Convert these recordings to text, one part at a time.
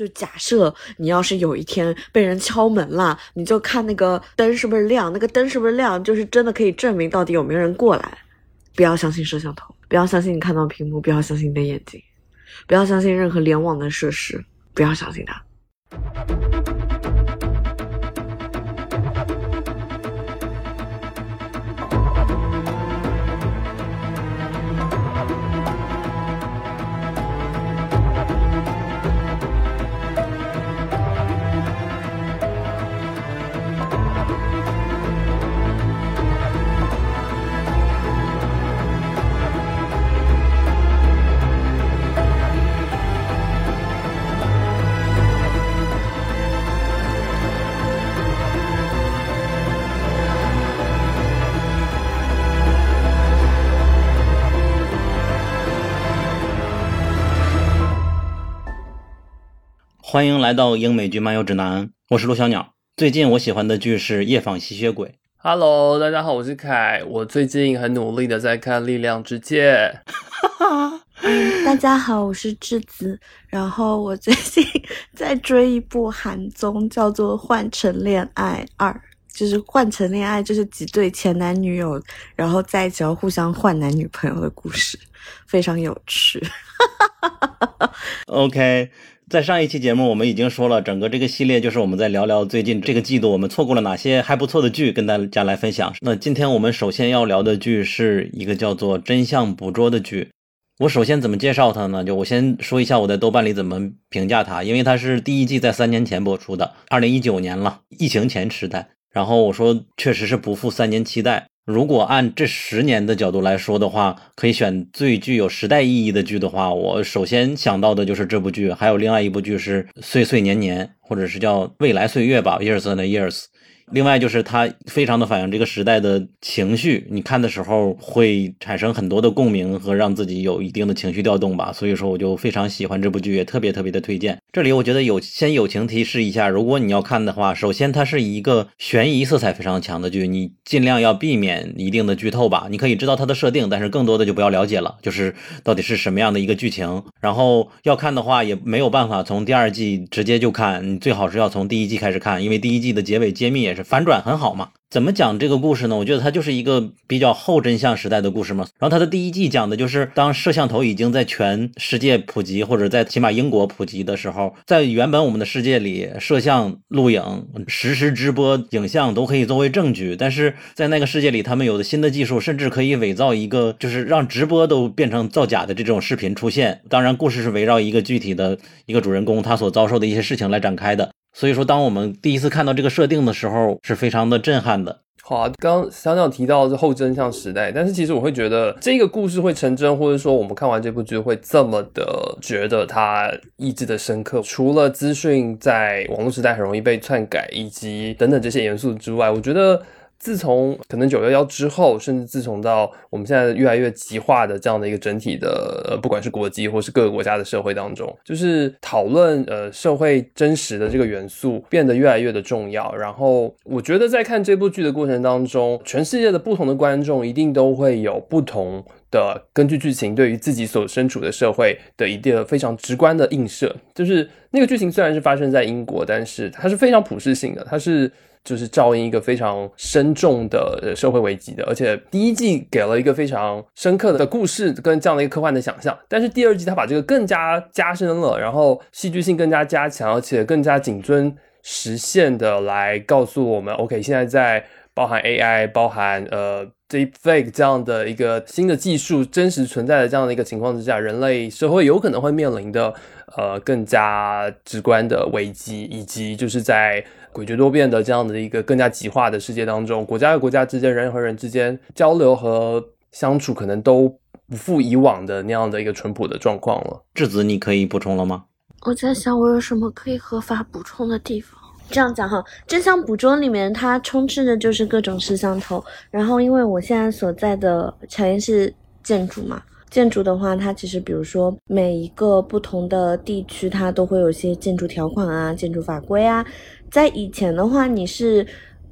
就假设你要是有一天被人敲门了，你就看那个灯是不是亮，那个灯是不是亮，就是真的可以证明到底有没有人过来。不要相信摄像头，不要相信你看到屏幕，不要相信你的眼睛，不要相信任何联网的设施，不要相信它。欢迎来到英美剧漫游指南，我是陆小鸟。最近我喜欢的剧是《夜访吸血鬼》。Hello，大家好，我是凯。我最近很努力的在看《力量之戒》。大家好，我是智子。然后我最近在追一部韩综，叫做《换乘恋爱二》，就是换乘恋爱，就是几对前男女友，然后在一起要互相换男女朋友的故事，非常有趣。OK，在上一期节目我们已经说了，整个这个系列就是我们在聊聊最近这个季度我们错过了哪些还不错的剧，跟大家来分享。那今天我们首先要聊的剧是一个叫做《真相捕捉》的剧。我首先怎么介绍它呢？就我先说一下我在豆瓣里怎么评价它，因为它是第一季在三年前播出的，二零一九年了，疫情前时代。然后我说确实是不负三年期待。如果按这十年的角度来说的话，可以选最具有时代意义的剧的话，我首先想到的就是这部剧，还有另外一部剧是《岁岁年年》，或者是叫《未来岁月》吧，《Years and Years》。另外就是它非常的反映这个时代的情绪，你看的时候会产生很多的共鸣和让自己有一定的情绪调动吧。所以说我就非常喜欢这部剧，也特别特别的推荐。这里我觉得有先友情提示一下，如果你要看的话，首先它是一个悬疑色彩非常强的剧，你尽量要避免一定的剧透吧。你可以知道它的设定，但是更多的就不要了解了，就是到底是什么样的一个剧情。然后要看的话，也没有办法从第二季直接就看，你最好是要从第一季开始看，因为第一季的结尾揭秘也是。反转很好嘛？怎么讲这个故事呢？我觉得它就是一个比较后真相时代的故事嘛。然后它的第一季讲的就是当摄像头已经在全世界普及，或者在起码英国普及的时候，在原本我们的世界里，摄像、录影、实时直播影像都可以作为证据，但是在那个世界里，他们有的新的技术，甚至可以伪造一个，就是让直播都变成造假的这种视频出现。当然，故事是围绕一个具体的一个主人公他所遭受的一些事情来展开的。所以说，当我们第一次看到这个设定的时候，是非常的震撼的。好啊，刚刚小鸟提到是后真相时代，但是其实我会觉得这个故事会成真，或者说我们看完这部剧会这么的觉得它意志的深刻，除了资讯在网络时代很容易被篡改，以及等等这些元素之外，我觉得。自从可能九幺幺之后，甚至自从到我们现在越来越极化的这样的一个整体的，呃，不管是国际或是各个国家的社会当中，就是讨论呃社会真实的这个元素变得越来越的重要。然后我觉得在看这部剧的过程当中，全世界的不同的观众一定都会有不同的根据剧情对于自己所身处的社会的一个非常直观的映射。就是那个剧情虽然是发生在英国，但是它是非常普世性的，它是。就是照应一个非常深重的社会危机的，而且第一季给了一个非常深刻的故事跟这样的一个科幻的想象，但是第二季它把这个更加加深了，然后戏剧性更加加强，而且更加谨遵实现的来告诉我们，OK，现在在包含 AI、包含呃 Deepfake 这样的一个新的技术真实存在的这样的一个情况之下，人类社会有可能会面临的呃更加直观的危机，以及就是在。诡谲多变的这样的一个更加极化的世界当中，国家和国家之间、人和人之间交流和相处，可能都不复以往的那样的一个淳朴的状况了。质子，你可以补充了吗？我在想，我有什么可以合法补充的地方？这样讲哈，真相捕捉里面它充斥的就是各种摄像头。然后，因为我现在所在的产业是建筑嘛。建筑的话，它其实比如说每一个不同的地区，它都会有一些建筑条款啊、建筑法规啊。在以前的话，你是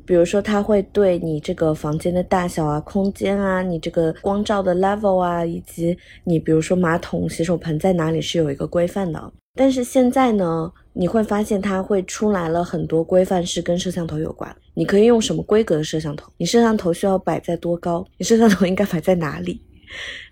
比如说它会对你这个房间的大小啊、空间啊、你这个光照的 level 啊，以及你比如说马桶、洗手盆在哪里是有一个规范的。但是现在呢，你会发现它会出来了很多规范是跟摄像头有关。你可以用什么规格的摄像头？你摄像头需要摆在多高？你摄像头应该摆在哪里？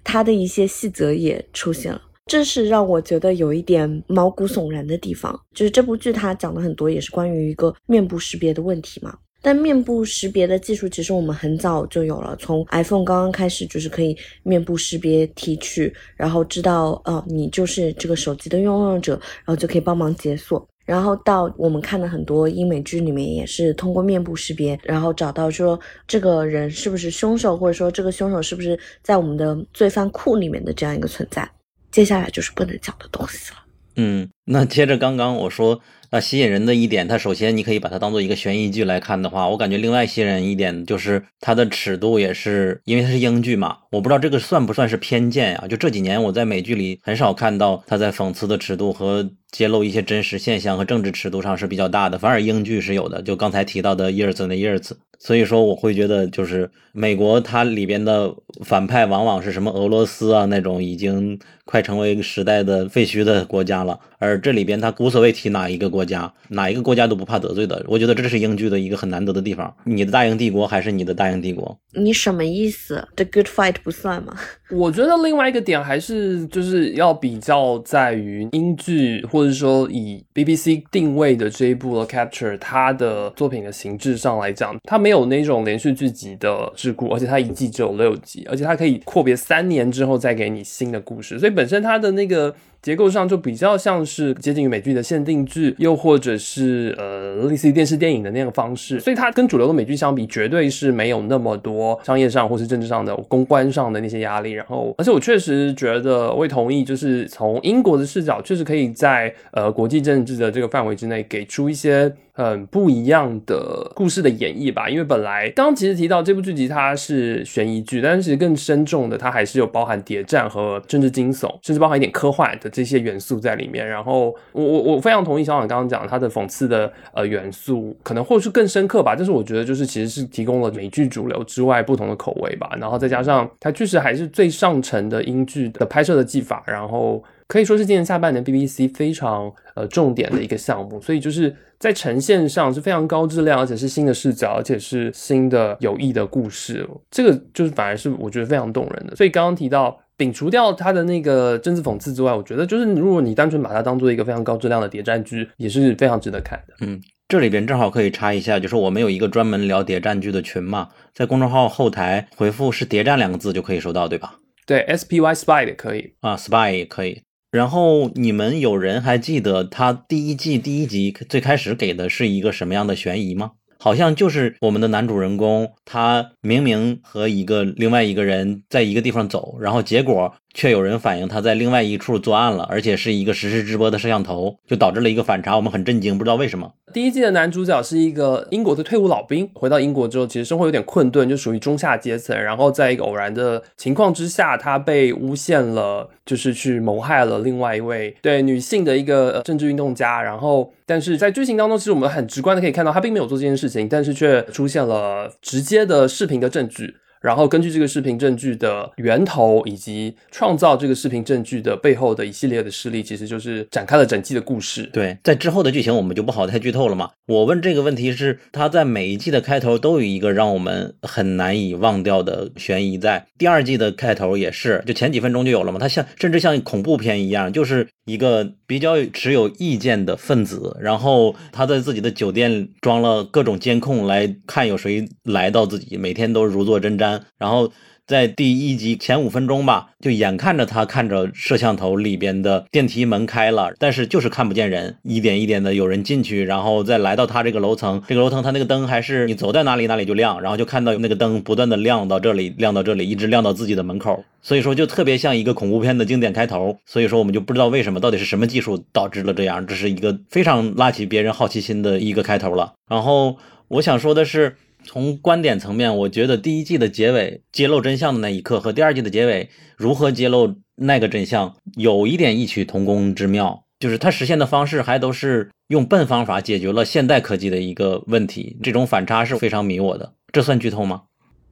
它的一些细则也出现了，这是让我觉得有一点毛骨悚然的地方。就是这部剧它讲的很多也是关于一个面部识别的问题嘛。但面部识别的技术其实我们很早就有了，从 iPhone 刚刚开始就是可以面部识别提取，然后知道哦你就是这个手机的拥有者，然后就可以帮忙解锁。然后到我们看的很多英美剧里面也是通过面部识别，然后找到说这个人是不是凶手，或者说这个凶手是不是在我们的罪犯库里面的这样一个存在。接下来就是不能讲的东西了。嗯，那接着刚刚我说。那吸引人的一点，它首先你可以把它当做一个悬疑剧来看的话，我感觉另外吸引人一点就是它的尺度也是，因为它是英剧嘛，我不知道这个算不算是偏见呀？就这几年我在美剧里很少看到它在讽刺的尺度和揭露一些真实现象和政治尺度上是比较大的，反而英剧是有的。就刚才提到的 Years and Years，所以说我会觉得就是美国它里边的反派往往是什么俄罗斯啊那种已经快成为时代的废墟的国家了，而这里边他无所谓提哪一个。国家哪一个国家都不怕得罪的，我觉得这是英剧的一个很难得的地方。你的大英帝国还是你的大英帝国？你什么意思？The Good Fight 不算吗？我觉得另外一个点还是就是要比较在于英剧，或者说以 BBC 定位的这一部《Capture》，它的作品的形制上来讲，它没有那种连续剧集的桎梏，而且它一季只有六集，而且它可以阔别三年之后再给你新的故事，所以本身它的那个。结构上就比较像是接近于美剧的限定剧，又或者是呃类似于电视电影的那个方式，所以它跟主流的美剧相比，绝对是没有那么多商业上或是政治上的公关上的那些压力。然后，而且我确实觉得，我也同意，就是从英国的视角，确实可以在呃国际政治的这个范围之内，给出一些。很不一样的故事的演绎吧，因为本来刚刚其实提到这部剧集它是悬疑剧，但是其实更深重的它还是有包含谍战和政治惊悚，甚至包含一点科幻的这些元素在里面。然后我我我非常同意小婉刚刚讲它的讽刺的呃元素，可能或是更深刻吧。但是我觉得就是其实是提供了美剧主流之外不同的口味吧。然后再加上它确实还是最上乘的英剧的拍摄的技法，然后。可以说是今年下半年 BBC 非常呃重点的一个项目，所以就是在呈现上是非常高质量，而且是新的视角，而且是新的有益的故事。这个就是反而是我觉得非常动人的。所以刚刚提到摒除掉它的那个政治讽刺之外，我觉得就是如果你单纯把它当做一个非常高质量的谍战剧，也是非常值得看的。嗯，这里边正好可以插一下，就是我们有一个专门聊谍战剧的群嘛，在公众号后台回复是谍战两个字就可以收到，对吧？对，SPY Spy 也可以啊，Spy 也可以。然后你们有人还记得他第一季第一集最开始给的是一个什么样的悬疑吗？好像就是我们的男主人公，他明明和一个另外一个人在一个地方走，然后结果。却有人反映他在另外一处作案了，而且是一个实时直播的摄像头，就导致了一个反差。我们很震惊，不知道为什么。第一季的男主角是一个英国的退伍老兵，回到英国之后，其实生活有点困顿，就属于中下阶层。然后在一个偶然的情况之下，他被诬陷了，就是去谋害了另外一位对女性的一个政治运动家。然后，但是在剧情当中，其实我们很直观的可以看到，他并没有做这件事情，但是却出现了直接的视频的证据。然后根据这个视频证据的源头，以及创造这个视频证据的背后的一系列的事例，其实就是展开了整季的故事。对，在之后的剧情我们就不好太剧透了嘛。我问这个问题是，他在每一季的开头都有一个让我们很难以忘掉的悬疑，在第二季的开头也是，就前几分钟就有了嘛。它像甚至像恐怖片一样，就是一个比较持有意见的分子，然后他在自己的酒店装了各种监控来看有谁来到自己，每天都如坐针毡。然后在第一集前五分钟吧，就眼看着他看着摄像头里边的电梯门开了，但是就是看不见人，一点一点的有人进去，然后再来到他这个楼层，这个楼层他那个灯还是你走在哪里哪里就亮，然后就看到那个灯不断的亮到这里，亮到这里，一直亮到自己的门口，所以说就特别像一个恐怖片的经典开头。所以说我们就不知道为什么到底是什么技术导致了这样，这是一个非常拉起别人好奇心的一个开头了。然后我想说的是。从观点层面，我觉得第一季的结尾揭露真相的那一刻和第二季的结尾如何揭露那个真相有一点异曲同工之妙，就是它实现的方式还都是用笨方法解决了现代科技的一个问题，这种反差是非常迷我的。这算剧透吗？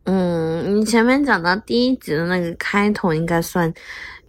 嗯，你前面讲到第一集的那个开头应该算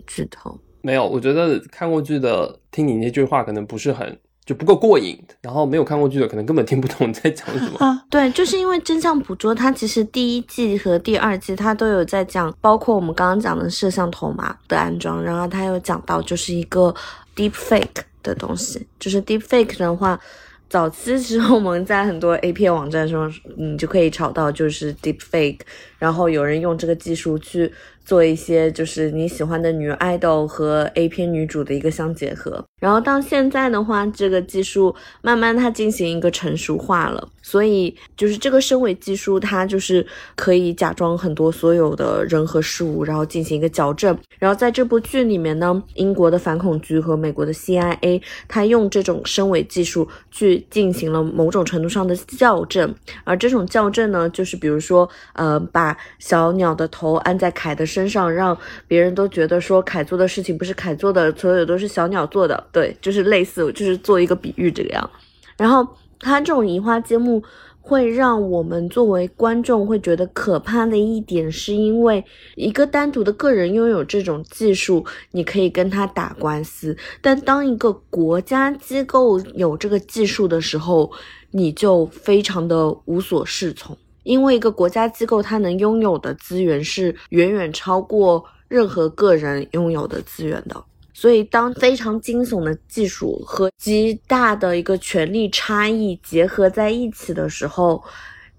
剧透。没有，我觉得看过剧的听你那句话可能不是很。就不够过瘾，然后没有看过剧的可能根本听不懂你在讲什么。啊，对，就是因为真相捕捉，它其实第一季和第二季它都有在讲，包括我们刚刚讲的摄像头嘛的安装，然后它有讲到就是一个 deep fake 的东西，就是 deep fake 的话。早期时候我们在很多 A 片网站上，你就可以找到就是 deep fake，然后有人用这个技术去。做一些就是你喜欢的女爱豆和 A 片女主的一个相结合，然后到现在的话，这个技术慢慢它进行一个成熟化了，所以就是这个声尾技术它就是可以假装很多所有的人和事物，然后进行一个矫正。然后在这部剧里面呢，英国的反恐局和美国的 CIA，它用这种声尾技术去进行了某种程度上的校正，而这种校正呢，就是比如说呃，把小鸟的头安在凯的。身上让别人都觉得说凯做的事情不是凯做的，所有都是小鸟做的，对，就是类似，就是做一个比喻这个样。然后他这种移花接木会让我们作为观众会觉得可怕的一点，是因为一个单独的个人拥有这种技术，你可以跟他打官司，但当一个国家机构有这个技术的时候，你就非常的无所适从。因为一个国家机构，它能拥有的资源是远远超过任何个人拥有的资源的，所以当非常惊悚的技术和极大的一个权力差异结合在一起的时候，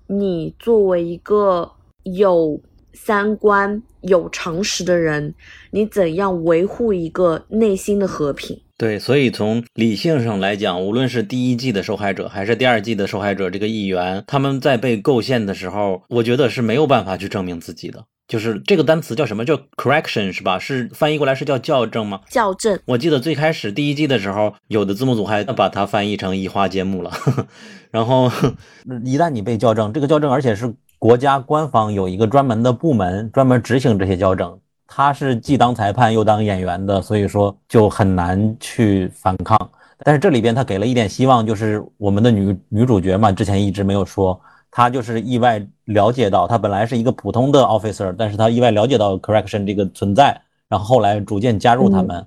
你作为一个有三观、有常识的人，你怎样维护一个内心的和平？对，所以从理性上来讲，无论是第一季的受害者，还是第二季的受害者，这个议员，他们在被构陷的时候，我觉得是没有办法去证明自己的。就是这个单词叫什么？叫 correction 是吧？是翻译过来是叫校正吗？校正。我记得最开始第一季的时候，有的字幕组还把它翻译成移花接木了。然后 一旦你被校正，这个校正而且是国家官方有一个专门的部门专门执行这些校正。他是既当裁判又当演员的，所以说就很难去反抗。但是这里边他给了一点希望，就是我们的女女主角嘛，之前一直没有说，她就是意外了解到，她本来是一个普通的 officer，但是她意外了解到 correction 这个存在，然后后来逐渐加入他们。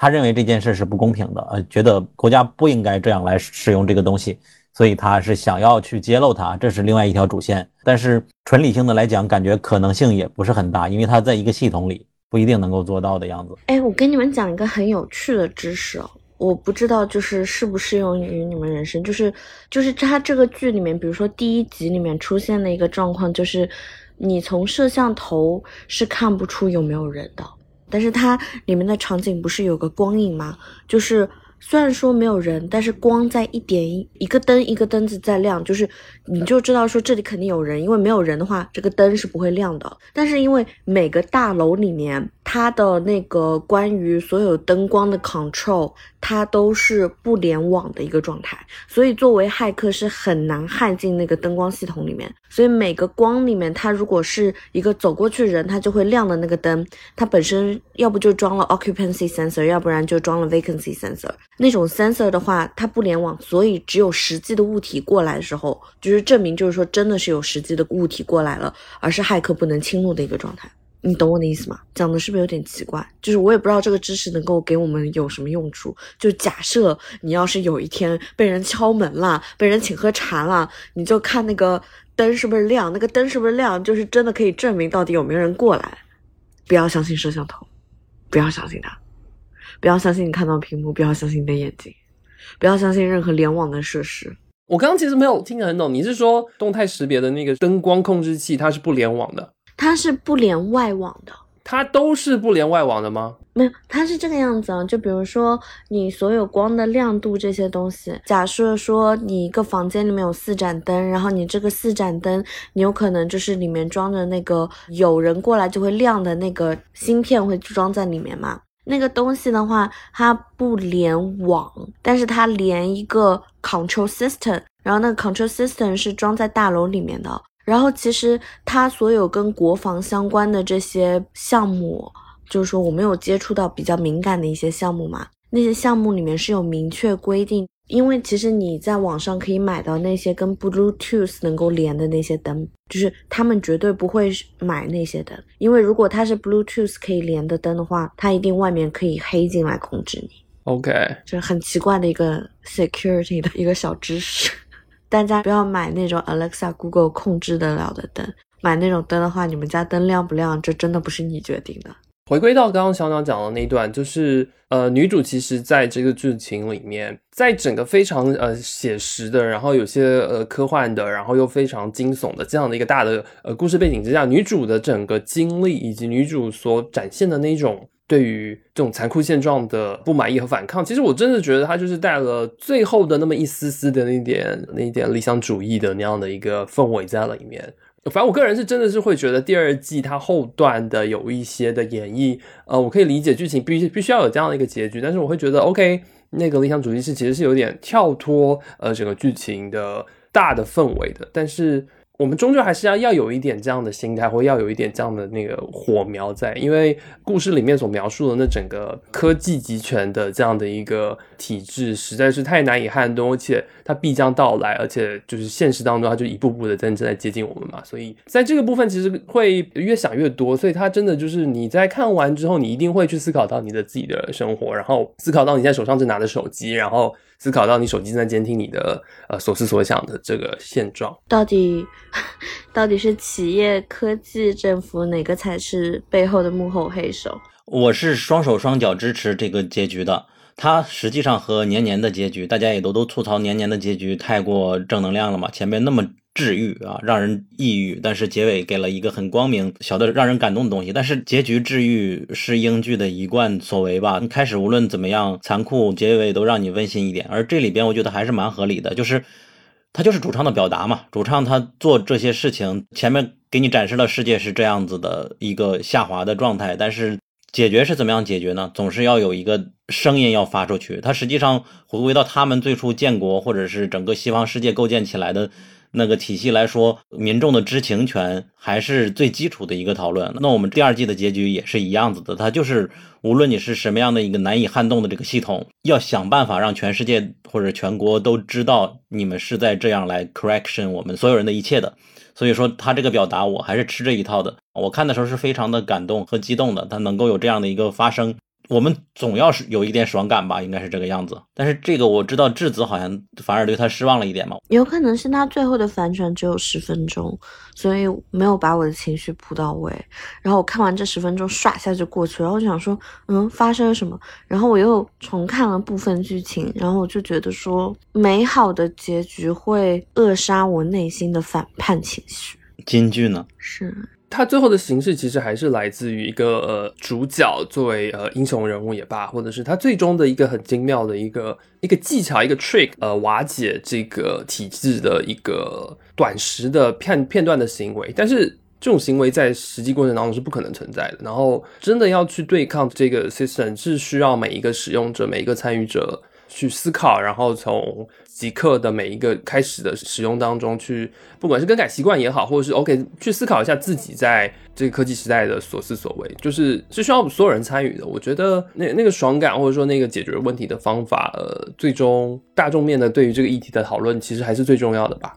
他认为这件事是不公平的，呃，觉得国家不应该这样来使用这个东西。所以他是想要去揭露它，这是另外一条主线。但是纯理性的来讲，感觉可能性也不是很大，因为他在一个系统里不一定能够做到的样子。哎，我跟你们讲一个很有趣的知识，我不知道就是适不适用于你们人生，就是就是他这个剧里面，比如说第一集里面出现的一个状况，就是你从摄像头是看不出有没有人的，但是它里面的场景不是有个光影吗？就是。虽然说没有人，但是光在一点一一个灯一个灯子在亮，就是你就知道说这里肯定有人，因为没有人的话，这个灯是不会亮的。但是因为每个大楼里面它的那个关于所有灯光的 control，它都是不联网的一个状态，所以作为骇客是很难焊进那个灯光系统里面。所以每个光里面，它如果是一个走过去人，它就会亮的那个灯，它本身要不就装了 occupancy sensor，要不然就装了 vacancy sensor。那种 sensor 的话，它不联网，所以只有实际的物体过来的时候，就是证明就是说真的是有实际的物体过来了，而是骇客不能侵入的一个状态。你懂我的意思吗？讲的是不是有点奇怪？就是我也不知道这个知识能够给我们有什么用处。就假设你要是有一天被人敲门了，被人请喝茶了，你就看那个。灯是不是亮？那个灯是不是亮？就是真的可以证明到底有没有人过来。不要相信摄像头，不要相信它，不要相信你看到屏幕，不要相信你的眼睛，不要相信任何联网的设施。我刚刚其实没有听得很懂，你是说动态识别的那个灯光控制器它是不联网的？它是不连外网的。它都是不连外网的吗？没有，它是这个样子啊。就比如说你所有光的亮度这些东西，假设说你一个房间里面有四盏灯，然后你这个四盏灯，你有可能就是里面装着那个有人过来就会亮的那个芯片会装在里面嘛。那个东西的话，它不连网，但是它连一个 control system，然后那个 control system 是装在大楼里面的。然后其实它所有跟国防相关的这些项目，就是说我没有接触到比较敏感的一些项目嘛。那些项目里面是有明确规定，因为其实你在网上可以买到那些跟 Bluetooth 能够连的那些灯，就是他们绝对不会买那些灯，因为如果它是 Bluetooth 可以连的灯的话，它一定外面可以黑进来控制你。OK，就是很奇怪的一个 security 的一个小知识。大家不要买那种 Alexa、Google 控制得了的灯，买那种灯的话，你们家灯亮不亮，这真的不是你决定的。回归到刚刚小鸟讲的那一段，就是呃，女主其实在这个剧情里面，在整个非常呃写实的，然后有些呃科幻的，然后又非常惊悚的这样的一个大的呃故事背景之下，女主的整个经历以及女主所展现的那种对于这种残酷现状的不满意和反抗，其实我真的觉得他就是带了最后的那么一丝丝的那点那一点理想主义的那样的一个氛围在里面。反正我个人是真的是会觉得第二季它后段的有一些的演绎，呃，我可以理解剧情必须必须要有这样的一个结局，但是我会觉得 OK，那个理想主义是其实是有点跳脱呃整个剧情的大的氛围的，但是。我们终究还是要要有一点这样的心态，或要有一点这样的那个火苗在，因为故事里面所描述的那整个科技集权的这样的一个体制，实在是太难以撼动，而且它必将到来，而且就是现实当中，它就一步步的在正在接近我们嘛。所以在这个部分，其实会越想越多，所以它真的就是你在看完之后，你一定会去思考到你的自己的生活，然后思考到你现在手上正拿着手机，然后。思考到你手机正在监听你的呃所思所想的这个现状，到底到底是企业、科技、政府哪个才是背后的幕后黑手？我是双手双脚支持这个结局的。它实际上和年年的结局，大家也都都吐槽年年的结局太过正能量了嘛，前面那么。治愈啊，让人抑郁，但是结尾给了一个很光明、小的让人感动的东西。但是结局治愈是英剧的一贯所为吧？开始无论怎么样残酷，结尾都让你温馨一点。而这里边我觉得还是蛮合理的，就是他就是主唱的表达嘛。主唱他做这些事情，前面给你展示了世界是这样子的一个下滑的状态，但是解决是怎么样解决呢？总是要有一个声音要发出去。它实际上回归到他们最初建国，或者是整个西方世界构建起来的。那个体系来说，民众的知情权还是最基础的一个讨论。那我们第二季的结局也是一样子的，它就是无论你是什么样的一个难以撼动的这个系统，要想办法让全世界或者全国都知道你们是在这样来 correction 我们所有人的一切的。所以说，他这个表达我还是吃这一套的。我看的时候是非常的感动和激动的，他能够有这样的一个发生。我们总要是有一点爽感吧，应该是这个样子。但是这个我知道，质子好像反而对他失望了一点嘛。有可能是他最后的反转只有十分钟，所以没有把我的情绪扑到位。然后我看完这十分钟，唰一下就过去了。然后我就想说，嗯，发生了什么？然后我又重看了部分剧情，然后我就觉得说，美好的结局会扼杀我内心的反叛情绪。金句呢？是。它最后的形式其实还是来自于一个呃主角作为呃英雄人物也罢，或者是他最终的一个很精妙的一个一个技巧一个 trick，呃瓦解这个体制的一个短时的片片段的行为，但是这种行为在实际过程当中是不可能存在的。然后真的要去对抗这个 system，是需要每一个使用者每一个参与者。去思考，然后从即刻的每一个开始的使用当中去，不管是更改习惯也好，或者是 OK 去思考一下自己在这个科技时代的所思所为，就是是需要所有人参与的。我觉得那那个爽感，或者说那个解决问题的方法，呃，最终大众面的对于这个议题的讨论，其实还是最重要的吧。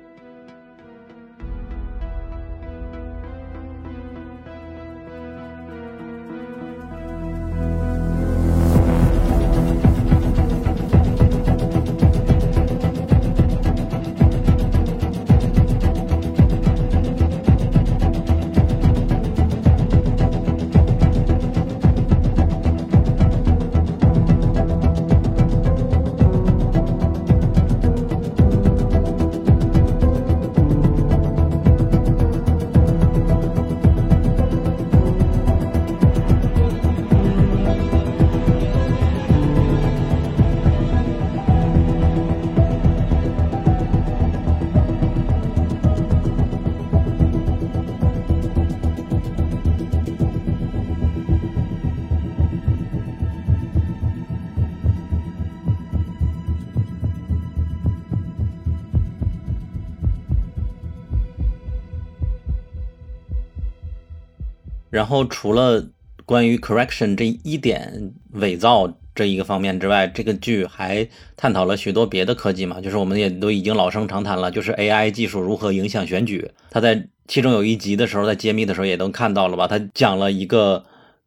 然后除了关于 correction 这一点伪造这一个方面之外，这个剧还探讨了许多别的科技嘛，就是我们也都已经老生常谈了，就是 AI 技术如何影响选举。他在其中有一集的时候，在揭秘的时候也都看到了吧？他讲了一个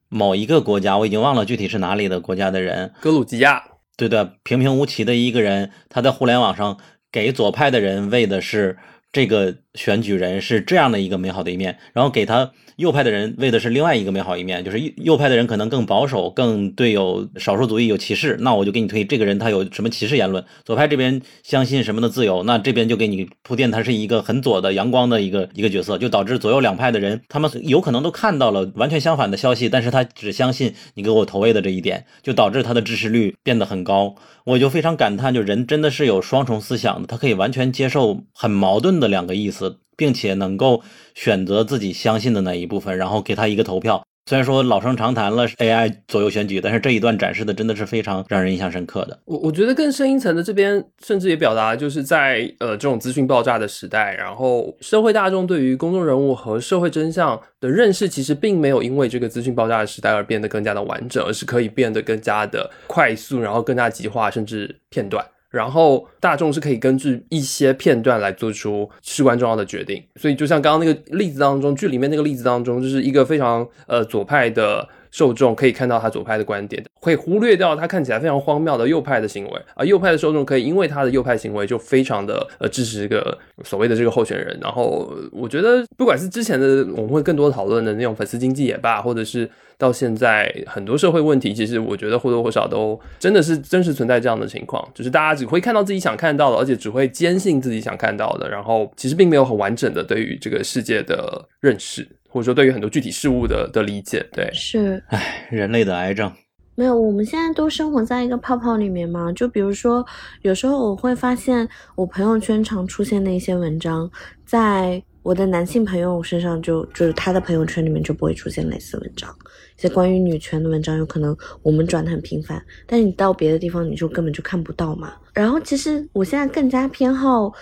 某一个国家，我已经忘了具体是哪里的国家的人，格鲁吉亚，对的，平平无奇的一个人，他在互联网上给左派的人喂的是这个选举人是这样的一个美好的一面，然后给他。右派的人为的是另外一个美好一面，就是右右派的人可能更保守，更对有少数族裔有歧视，那我就给你推这个人他有什么歧视言论。左派这边相信什么的自由，那这边就给你铺垫他是一个很左的阳光的一个一个角色，就导致左右两派的人他们有可能都看到了完全相反的消息，但是他只相信你给我投喂的这一点，就导致他的支持率变得很高。我就非常感叹，就人真的是有双重思想的，他可以完全接受很矛盾的两个意思。并且能够选择自己相信的那一部分，然后给他一个投票。虽然说老生常谈了 AI 左右选举，但是这一段展示的真的是非常让人印象深刻的。我我觉得更深一层的这边，甚至也表达就是在呃这种资讯爆炸的时代，然后社会大众对于公众人物和社会真相的认识，其实并没有因为这个资讯爆炸的时代而变得更加的完整，而是可以变得更加的快速，然后更加极化，甚至片段。然后大众是可以根据一些片段来做出至关重要的决定，所以就像刚刚那个例子当中，剧里面那个例子当中，就是一个非常呃左派的。受众可以看到他左派的观点，会忽略掉他看起来非常荒谬的右派的行为，而右派的受众可以因为他的右派行为就非常的呃支持这个所谓的这个候选人。然后我觉得，不管是之前的我们会更多讨论的那种粉丝经济也罢，或者是到现在很多社会问题，其实我觉得或多或少都真的是真实存在这样的情况，就是大家只会看到自己想看到的，而且只会坚信自己想看到的，然后其实并没有很完整的对于这个世界的认识。或者说，对于很多具体事物的的理解，对，是，唉，人类的癌症，没有，我们现在都生活在一个泡泡里面嘛。就比如说，有时候我会发现，我朋友圈常出现的一些文章，在我的男性朋友身上，就就是他的朋友圈里面就不会出现类似文章。一些关于女权的文章，有可能我们转的很频繁，但是你到别的地方，你就根本就看不到嘛。然后，其实我现在更加偏好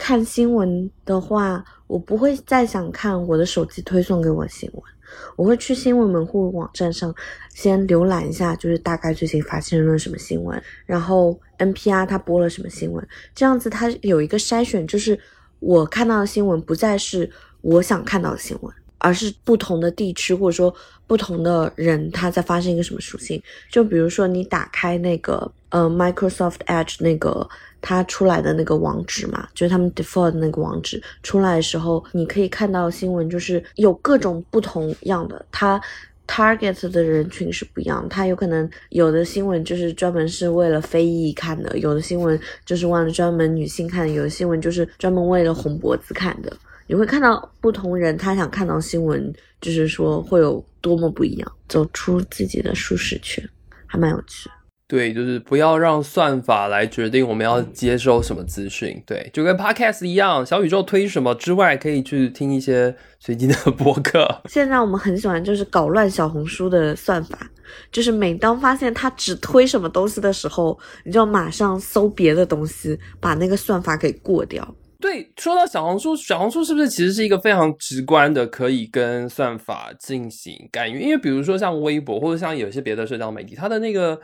看新闻的话。我不会再想看我的手机推送给我新闻，我会去新闻门户网站上先浏览一下，就是大概最近发生了什么新闻，然后 NPR 它播了什么新闻，这样子它有一个筛选，就是我看到的新闻不再是我想看到的新闻，而是不同的地区或者说不同的人他在发生一个什么属性。就比如说你打开那个呃 Microsoft Edge 那个。它出来的那个网址嘛，就是他们 default 那个网址出来的时候，你可以看到新闻，就是有各种不同样的，它 target 的人群是不一样，它有可能有的新闻就是专门是为了非裔看的，有的新闻就是为了专门女性看的，有的新闻就是专门为了红脖子看的。你会看到不同人他想看到新闻，就是说会有多么不一样，走出自己的舒适圈，还蛮有趣。对，就是不要让算法来决定我们要接收什么资讯。对，就跟 Podcast 一样，小宇宙推什么之外，可以去听一些随机的播客。现在我们很喜欢就是搞乱小红书的算法，就是每当发现它只推什么东西的时候，你就马上搜别的东西，把那个算法给过掉。对，说到小红书，小红书是不是其实是一个非常直观的可以跟算法进行干预？因为比如说像微博或者像有些别的社交媒体，它的那个。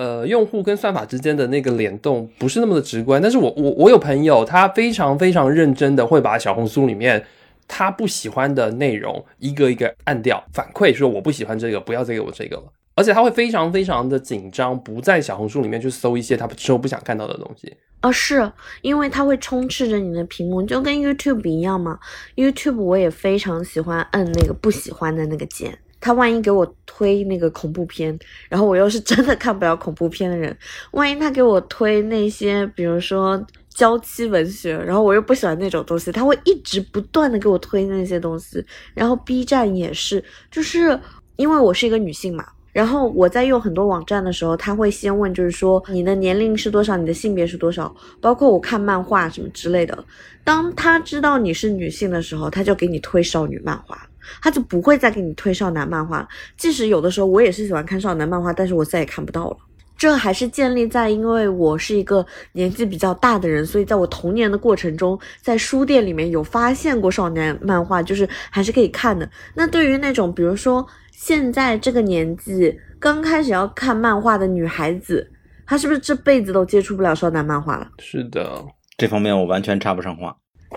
呃，用户跟算法之间的那个联动不是那么的直观，但是我我我有朋友，他非常非常认真的会把小红书里面他不喜欢的内容一个一个按掉，反馈说我不喜欢这个，不要再给我这个了，而且他会非常非常的紧张，不在小红书里面去搜一些他之后不想看到的东西。啊，是因为它会充斥着你的屏幕，就跟 YouTube 一样嘛。YouTube 我也非常喜欢摁那个不喜欢的那个键。他万一给我推那个恐怖片，然后我又是真的看不了恐怖片的人，万一他给我推那些，比如说娇妻文学，然后我又不喜欢那种东西，他会一直不断的给我推那些东西。然后 B 站也是，就是因为我是一个女性嘛，然后我在用很多网站的时候，他会先问，就是说你的年龄是多少，你的性别是多少，包括我看漫画什么之类的。当他知道你是女性的时候，他就给你推少女漫画。他就不会再给你推少男漫画，即使有的时候我也是喜欢看少男漫画，但是我再也看不到了。这还是建立在因为我是一个年纪比较大的人，所以在我童年的过程中，在书店里面有发现过少年漫画，就是还是可以看的。那对于那种比如说现在这个年纪刚开始要看漫画的女孩子，她是不是这辈子都接触不了少男漫画了？是的，这方面我完全插不上话。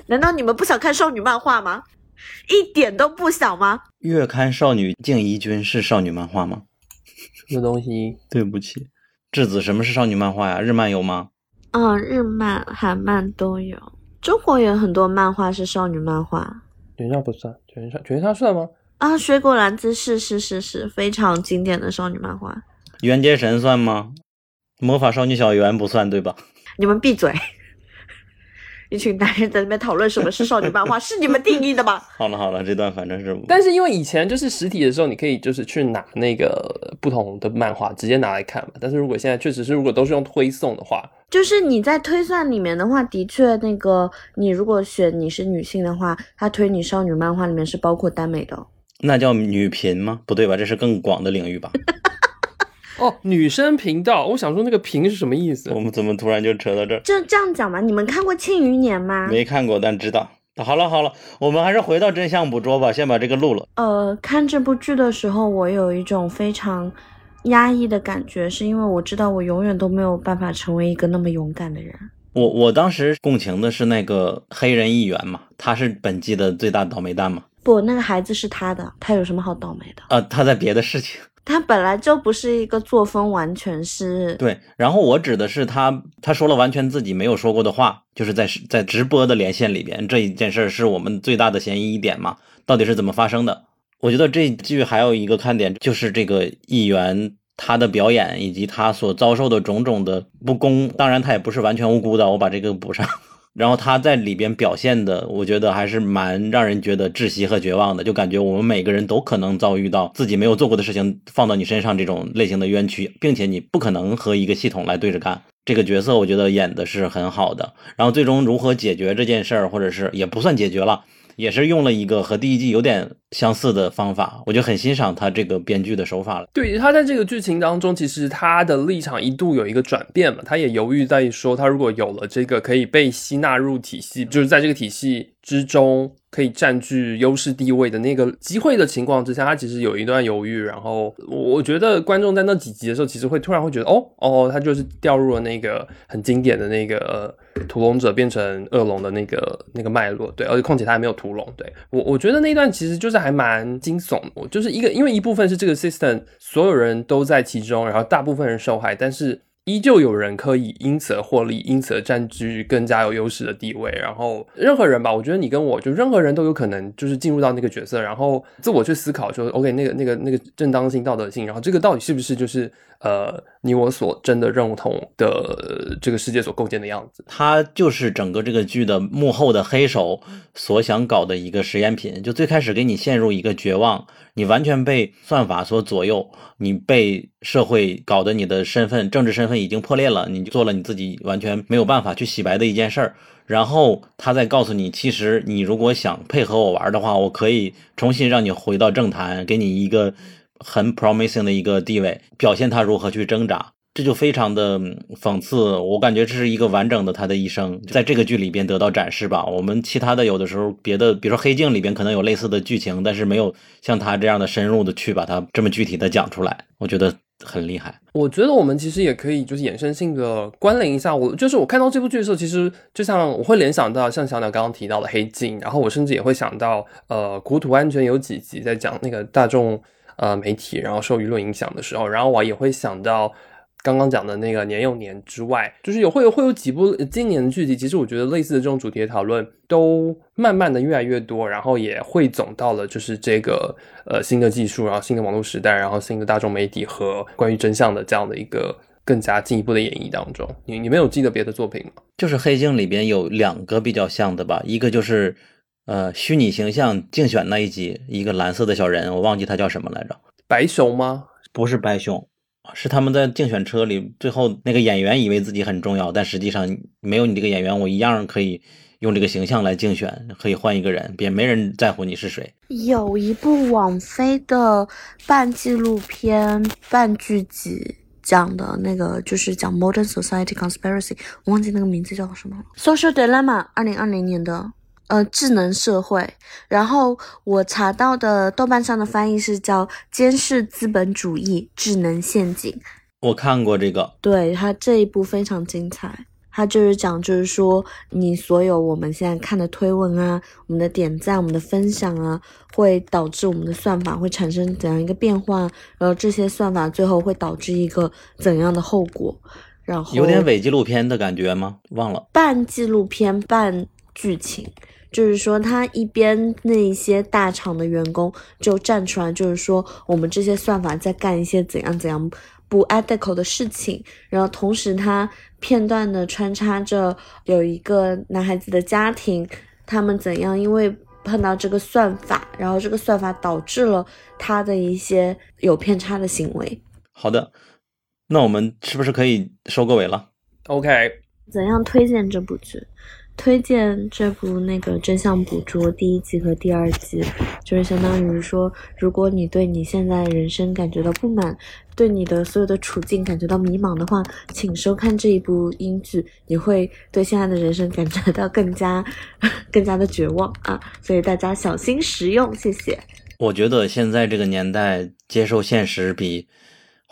难道你们不想看少女漫画吗？一点都不小吗？月刊少女静怡君是少女漫画吗？什么东西？对不起，质子，什么是少女漫画呀？日漫有吗？嗯，日漫、韩漫都有。中国也有很多漫画是少女漫画卷上不算，卷上卷上算吗？啊，水果篮子是是是是非常经典的少女漫画。原节神算吗？魔法少女小圆不算对吧？你们闭嘴！一群男人在那边讨论什么是少女漫画，是你们定义的吗？好了好了，这段反正是但是因为以前就是实体的时候，你可以就是去拿那个不同的漫画直接拿来看嘛。但是如果现在确实是如果都是用推送的话，就是你在推算里面的话，的确那个你如果选你是女性的话，他推你少女漫画里面是包括耽美的哦。那叫女频吗？不对吧？这是更广的领域吧？哦，女生频道，我想说那个“频”是什么意思我？们怎么突然就扯到这儿？就这样讲嘛，你们看过《庆余年》吗？没看过，但知道。好了好了，我们还是回到真相捕捉吧，先把这个录了。呃，看这部剧的时候，我有一种非常压抑的感觉，是因为我知道我永远都没有办法成为一个那么勇敢的人。我我当时共情的是那个黑人议员嘛，他是本季的最大倒霉蛋嘛。不，那个孩子是他的，他有什么好倒霉的？啊，他在别的事情。他本来就不是一个作风完全是对，然后我指的是他，他说了完全自己没有说过的话，就是在在直播的连线里边，这一件事是我们最大的嫌疑一点嘛？到底是怎么发生的？我觉得这剧还有一个看点，就是这个议员他的表演以及他所遭受的种种的不公，当然他也不是完全无辜的，我把这个补上。然后他在里边表现的，我觉得还是蛮让人觉得窒息和绝望的，就感觉我们每个人都可能遭遇到自己没有做过的事情放到你身上这种类型的冤屈，并且你不可能和一个系统来对着干。这个角色我觉得演的是很好的，然后最终如何解决这件事儿，或者是也不算解决了，也是用了一个和第一季有点相似的方法，我就很欣赏他这个编剧的手法了。对他在这个剧情当中，其实他的立场一度有一个转变嘛，他也犹豫在说，他如果有了这个可以被吸纳入体系，就是在这个体系之中可以占据优势地位的那个机会的情况之下，他其实有一段犹豫。然后我觉得观众在那几集的时候，其实会突然会觉得，哦哦，他就是掉入了那个很经典的那个呃屠龙者变成恶龙的那个那个脉络，对，而且况且他还没有屠龙，对我我觉得那段其实就是还蛮惊悚，我就是一个因为一部分是这个 system 所有人都在其中，然后大部分人受害，但是依旧有人可以因此而获利，因此而占据更加有优势的地位。然后任何人吧，我觉得你跟我就任何人都有可能就是进入到那个角色，然后自我去思考说，OK，那个那个那个正当性、道德性，然后这个到底是不是就是呃你我所真的认同的这个世界所构建的样子？他就是整个这个剧的幕后的黑手所想搞的一个实验品，就最开始给你陷入一个绝望，你完全被算法所左右，你被社会搞得你的身份、政治身份已经破裂了，你就做了你自己完全没有办法去洗白的一件事儿。然后他再告诉你，其实你如果想配合我玩的话，我可以重新让你回到政坛，给你一个很 promising 的一个地位，表现他如何去挣扎。这就非常的讽刺，我感觉这是一个完整的他的一生，在这个剧里边得到展示吧。我们其他的有的时候别的，比如说《黑镜》里边可能有类似的剧情，但是没有像他这样的深入的去把它这么具体的讲出来，我觉得很厉害。我觉得我们其实也可以就是衍生性的关联一下。我就是我看到这部剧的时候，其实就像我会联想到像小鸟刚刚提到的《黑镜》，然后我甚至也会想到呃国土安全有几集在讲那个大众呃媒体然后受舆论影响的时候，然后我也会想到。刚刚讲的那个年幼年之外，就是有会有会有几部今年的剧集，其实我觉得类似的这种主题的讨论都慢慢的越来越多，然后也汇总到了就是这个呃新的技术，然后新的网络时代，然后新的大众媒体和关于真相的这样的一个更加进一步的演绎当中。你你们有记得别的作品吗？就是《黑镜》里边有两个比较像的吧，一个就是呃虚拟形象竞选那一集，一个蓝色的小人，我忘记他叫什么来着，白熊吗？不是白熊。是他们在竞选车里，最后那个演员以为自己很重要，但实际上没有你这个演员，我一样可以用这个形象来竞选，可以换一个人，别没人在乎你是谁。有一部网飞的半纪录片、半剧集，讲的那个就是讲 Modern Society Conspiracy，我忘记那个名字叫什么了，Social Dilemma，二零二零年的呃智能社会。然后我查到的豆瓣上的翻译是叫监视资本主义智能陷阱。我看过这个，对它这一部非常精彩。它就是讲，就是说你所有我们现在看的推文啊，我们的点赞、我们的分享啊，会导致我们的算法会产生怎样一个变化，然后这些算法最后会导致一个怎样的后果。然后有点伪纪录片的感觉吗？忘了，半纪录片半剧情，就是说他一边那一些大厂的员工就站出来，就是说我们这些算法在干一些怎样怎样不 ethical 的事情，然后同时他。片段的穿插着有一个男孩子的家庭，他们怎样因为碰到这个算法，然后这个算法导致了他的一些有偏差的行为。好的，那我们是不是可以收个尾了？OK，怎样推荐这部剧？推荐这部那个真相捕捉第一季和第二季，就是相当于说，如果你对你现在人生感觉到不满，对你的所有的处境感觉到迷茫的话，请收看这一部英剧，你会对现在的人生感觉到更加 更加的绝望啊！所以大家小心食用，谢谢。我觉得现在这个年代，接受现实比。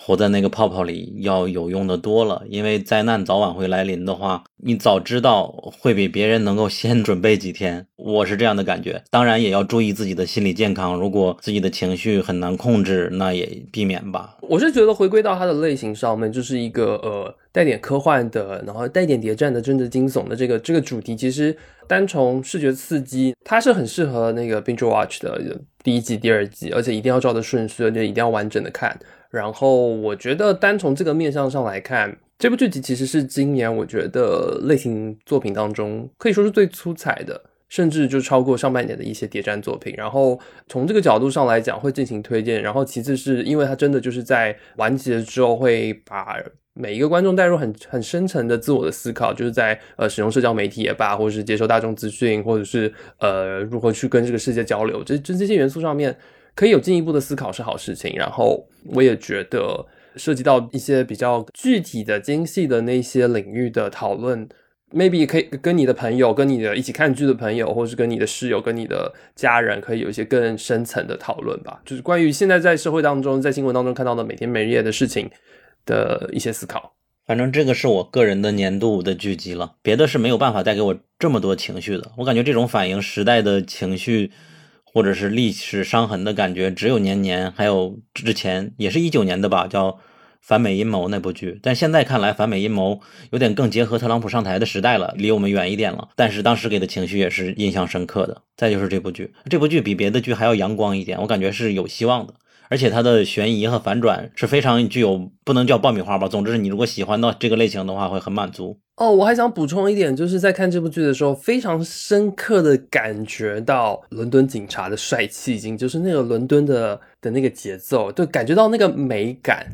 活在那个泡泡里要有用的多了，因为灾难早晚会来临的话，你早知道会比别人能够先准备几天。我是这样的感觉，当然也要注意自己的心理健康。如果自己的情绪很难控制，那也避免吧。我是觉得回归到它的类型上面，就是一个呃带点科幻的，然后带点谍战的，真的惊悚的这个这个主题，其实单从视觉刺激，它是很适合那个 binge watch 的第一季、第二季，而且一定要照着顺序，而且一定要完整的看。然后我觉得，单从这个面向上来看，这部剧集其实是今年我觉得类型作品当中可以说是最出彩的，甚至就超过上半年的一些谍战作品。然后从这个角度上来讲，会进行推荐。然后其次是因为它真的就是在完结之后，会把每一个观众带入很很深层的自我的思考，就是在呃使用社交媒体也罢，或者是接受大众资讯，或者是呃如何去跟这个世界交流，这这这些元素上面。可以有进一步的思考是好事情，然后我也觉得涉及到一些比较具体的、精细的那些领域的讨论，maybe 可以跟你的朋友、跟你的一起看剧的朋友，或是跟你的室友、跟你的家人，可以有一些更深层的讨论吧。就是关于现在在社会当中、在新闻当中看到的每天每日夜的事情的一些思考。反正这个是我个人的年度的剧集了，别的是没有办法带给我这么多情绪的。我感觉这种反映时代的情绪。或者是历史伤痕的感觉，只有年年，还有之前也是一九年的吧，叫《反美阴谋》那部剧。但现在看来，《反美阴谋》有点更结合特朗普上台的时代了，离我们远一点了。但是当时给的情绪也是印象深刻的。再就是这部剧，这部剧比别的剧还要阳光一点，我感觉是有希望的。而且它的悬疑和反转是非常具有，不能叫爆米花吧。总之，你如果喜欢到这个类型的话，会很满足。哦，我还想补充一点，就是在看这部剧的时候，非常深刻的感觉到伦敦警察的帅气，已经就是那个伦敦的的那个节奏，就感觉到那个美感。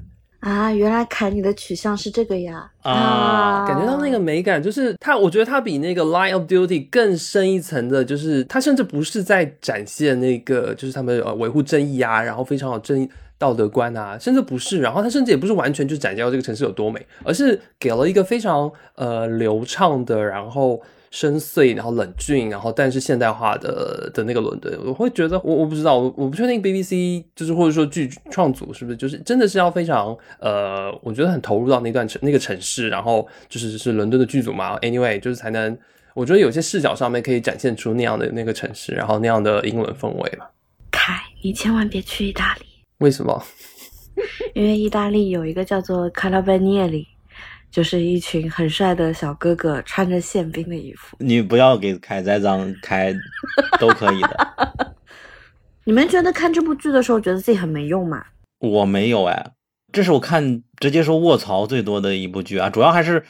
啊，原来凯你的取向是这个呀！啊，感觉到那个美感，就是他，我觉得他比那个《Line of Duty》更深一层的，就是他甚至不是在展现那个，就是他们呃维护正义啊，然后非常有正义道德观啊，甚至不是，然后他甚至也不是完全就展现到这个城市有多美，而是给了一个非常呃流畅的，然后。深邃，然后冷峻，然后但是现代化的的那个伦敦，我会觉得我我不知道，我我不确定 BBC 就是或者说剧创组是不是就是真的是要非常呃，我觉得很投入到那段城那个城市，然后就是是伦敦的剧组嘛。Anyway，就是才能我觉得有些视角上面可以展现出那样的那个城市，然后那样的英伦氛围吧。凯，你千万别去意大利。为什么？因为意大利有一个叫做卡拉贝涅里。就是一群很帅的小哥哥，穿着宪兵的衣服。你不要给凯栽赃开，都可以的。你们觉得看这部剧的时候，觉得自己很没用吗？我没有哎，这是我看直接说卧槽最多的一部剧啊，主要还是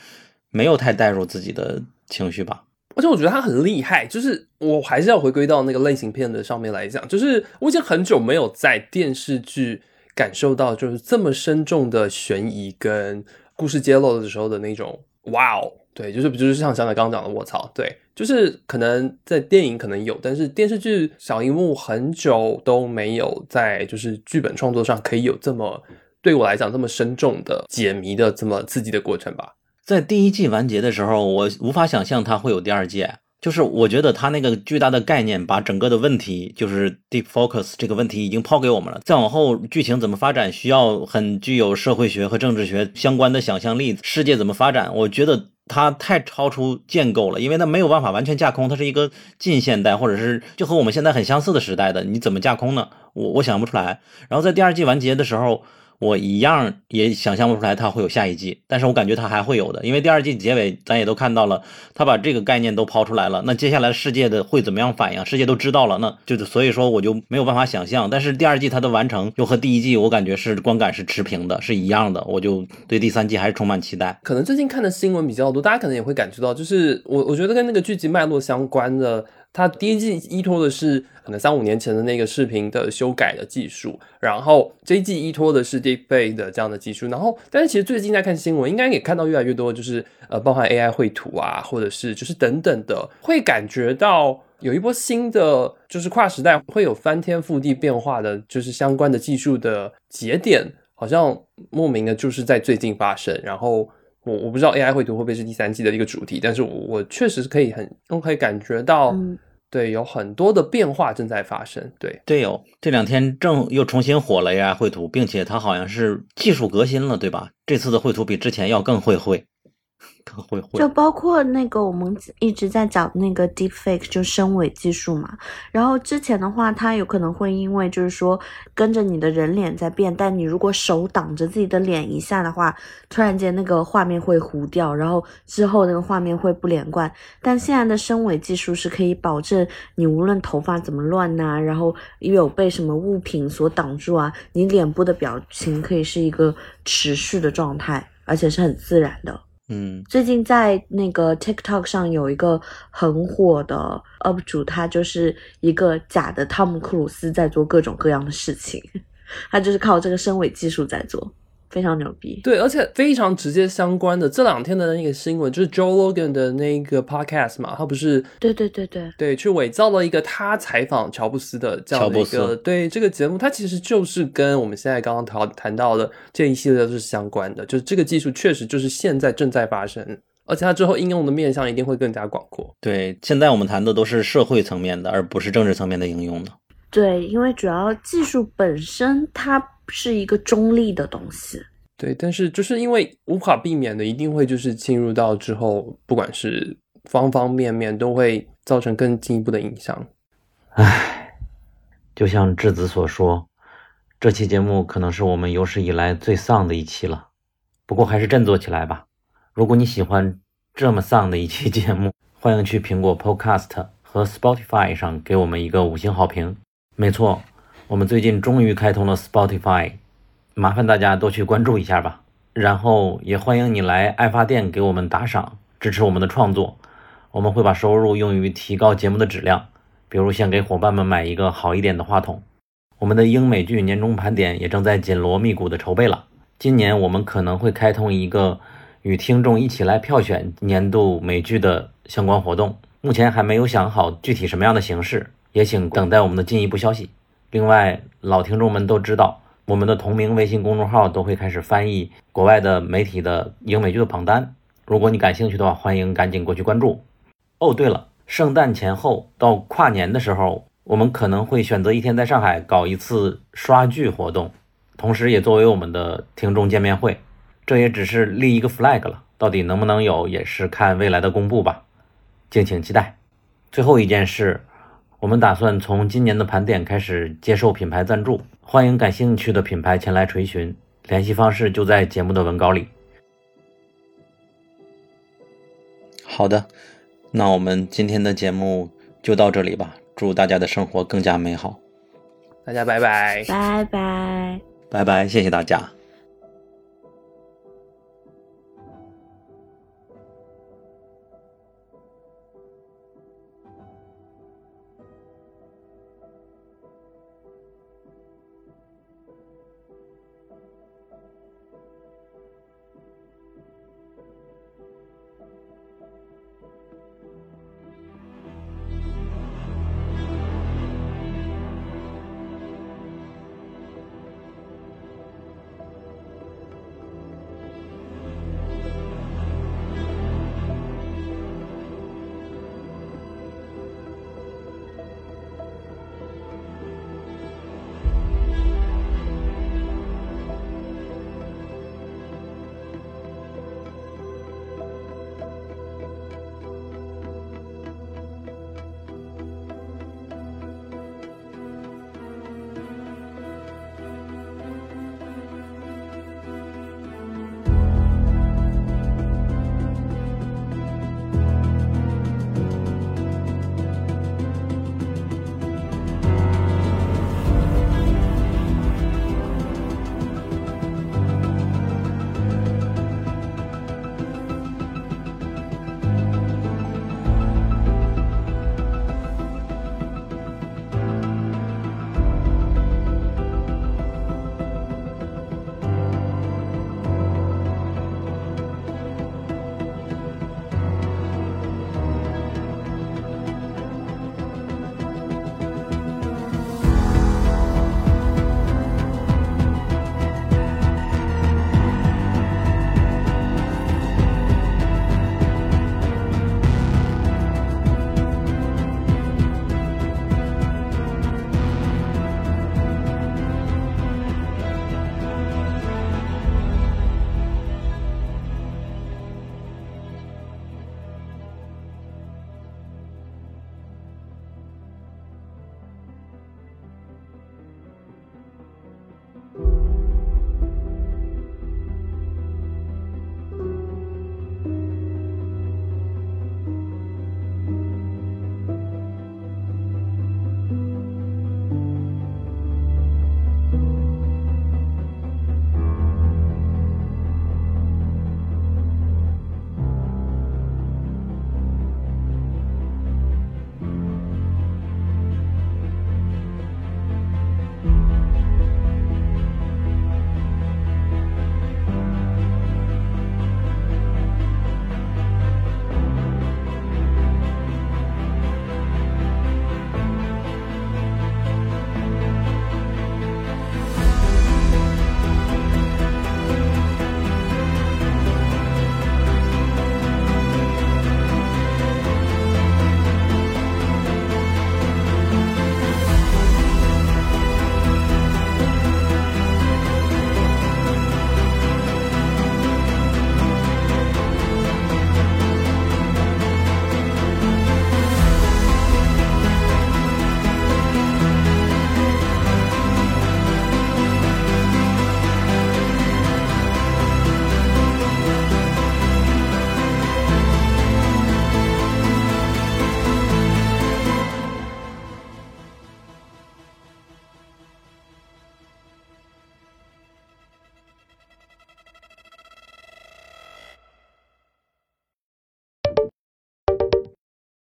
没有太带入自己的情绪吧。而且我觉得他很厉害，就是我还是要回归到那个类型片的上面来讲，就是我已经很久没有在电视剧感受到就是这么深重的悬疑跟。故事揭露的时候的那种哇哦，对，就是就是像小奶刚刚讲的，卧槽，对，就是可能在电影可能有，但是电视剧小荧幕很久都没有在就是剧本创作上可以有这么。对我来讲这么深重的解谜的这么刺激的过程吧。在第一季完结的时候，我无法想象它会有第二季。就是我觉得它那个巨大的概念，把整个的问题，就是 deep focus 这个问题已经抛给我们了。再往后剧情怎么发展，需要很具有社会学和政治学相关的想象力。世界怎么发展，我觉得它太超出建构了，因为它没有办法完全架空。它是一个近现代，或者是就和我们现在很相似的时代的，你怎么架空呢？我我想不出来。然后在第二季完结的时候。我一样也想象不出来它会有下一季，但是我感觉它还会有的，因为第二季结尾咱也都看到了，他把这个概念都抛出来了，那接下来世界的会怎么样反应？世界都知道了，那就是所以说我就没有办法想象。但是第二季它的完成又和第一季我感觉是观感是持平的，是一样的，我就对第三季还是充满期待。可能最近看的新闻比较多，大家可能也会感觉到，就是我我觉得跟那个剧集脉络相关的。它第一季依托的是可能三五年前的那个视频的修改的技术，然后这一季依托的是 Deepfake 的这样的技术，然后但是其实最近在看新闻，应该也看到越来越多，就是呃，包含 AI 绘图啊，或者是就是等等的，会感觉到有一波新的就是跨时代会有翻天覆地变化的，就是相关的技术的节点，好像莫名的就是在最近发生，然后。我我不知道 AI 绘图会不会是第三季的一个主题，但是我我确实是可以很都可以感觉到，对，有很多的变化正在发生。对，对哦，这两天正又重新火了 AI 绘图，并且它好像是技术革新了，对吧？这次的绘图比之前要更会绘。会会，就包括那个我们一直在讲那个 deep fake，就声伪技术嘛。然后之前的话，它有可能会因为就是说跟着你的人脸在变，但你如果手挡着自己的脸一下的话，突然间那个画面会糊掉，然后之后那个画面会不连贯。但现在的声伪技术是可以保证你无论头发怎么乱呐，然后又有被什么物品所挡住啊，你脸部的表情可以是一个持续的状态，而且是很自然的。嗯，最近在那个 TikTok 上有一个很火的 UP 主，他就是一个假的汤姆·克鲁斯在做各种各样的事情，他就是靠这个声伪技术在做。非常牛逼，对，而且非常直接相关的。这两天的那个新闻就是 Joe Logan 的那个 podcast 嘛，他不是对对对对对，去伪造了一个他采访乔布斯的这样的一个对这个节目，它其实就是跟我们现在刚刚谈谈到的这一系列都是相关的，就是这个技术确实就是现在正在发生，而且它之后应用的面向一定会更加广阔。对，现在我们谈的都是社会层面的，而不是政治层面的应用的。对，因为主要技术本身它。是一个中立的东西，对，但是就是因为无法避免的，一定会就是进入到之后，不管是方方面面，都会造成更进一步的影响。唉，就像智子所说，这期节目可能是我们有史以来最丧的一期了。不过还是振作起来吧。如果你喜欢这么丧的一期节目，欢迎去苹果 Podcast 和 Spotify 上给我们一个五星好评。没错。我们最近终于开通了 Spotify，麻烦大家多去关注一下吧。然后也欢迎你来爱发电给我们打赏，支持我们的创作。我们会把收入用于提高节目的质量，比如先给伙伴们买一个好一点的话筒。我们的英美剧年终盘点也正在紧锣密鼓的筹备了。今年我们可能会开通一个与听众一起来票选年度美剧的相关活动，目前还没有想好具体什么样的形式，也请等待我们的进一步消息。另外，老听众们都知道，我们的同名微信公众号都会开始翻译国外的媒体的英美剧的榜单。如果你感兴趣的话，欢迎赶紧过去关注。哦，对了，圣诞前后到跨年的时候，我们可能会选择一天在上海搞一次刷剧活动，同时也作为我们的听众见面会。这也只是立一个 flag 了，到底能不能有，也是看未来的公布吧，敬请期待。最后一件事。我们打算从今年的盘点开始接受品牌赞助，欢迎感兴趣的品牌前来垂询，联系方式就在节目的文稿里。好的，那我们今天的节目就到这里吧，祝大家的生活更加美好，大家拜拜，拜拜，拜拜，谢谢大家。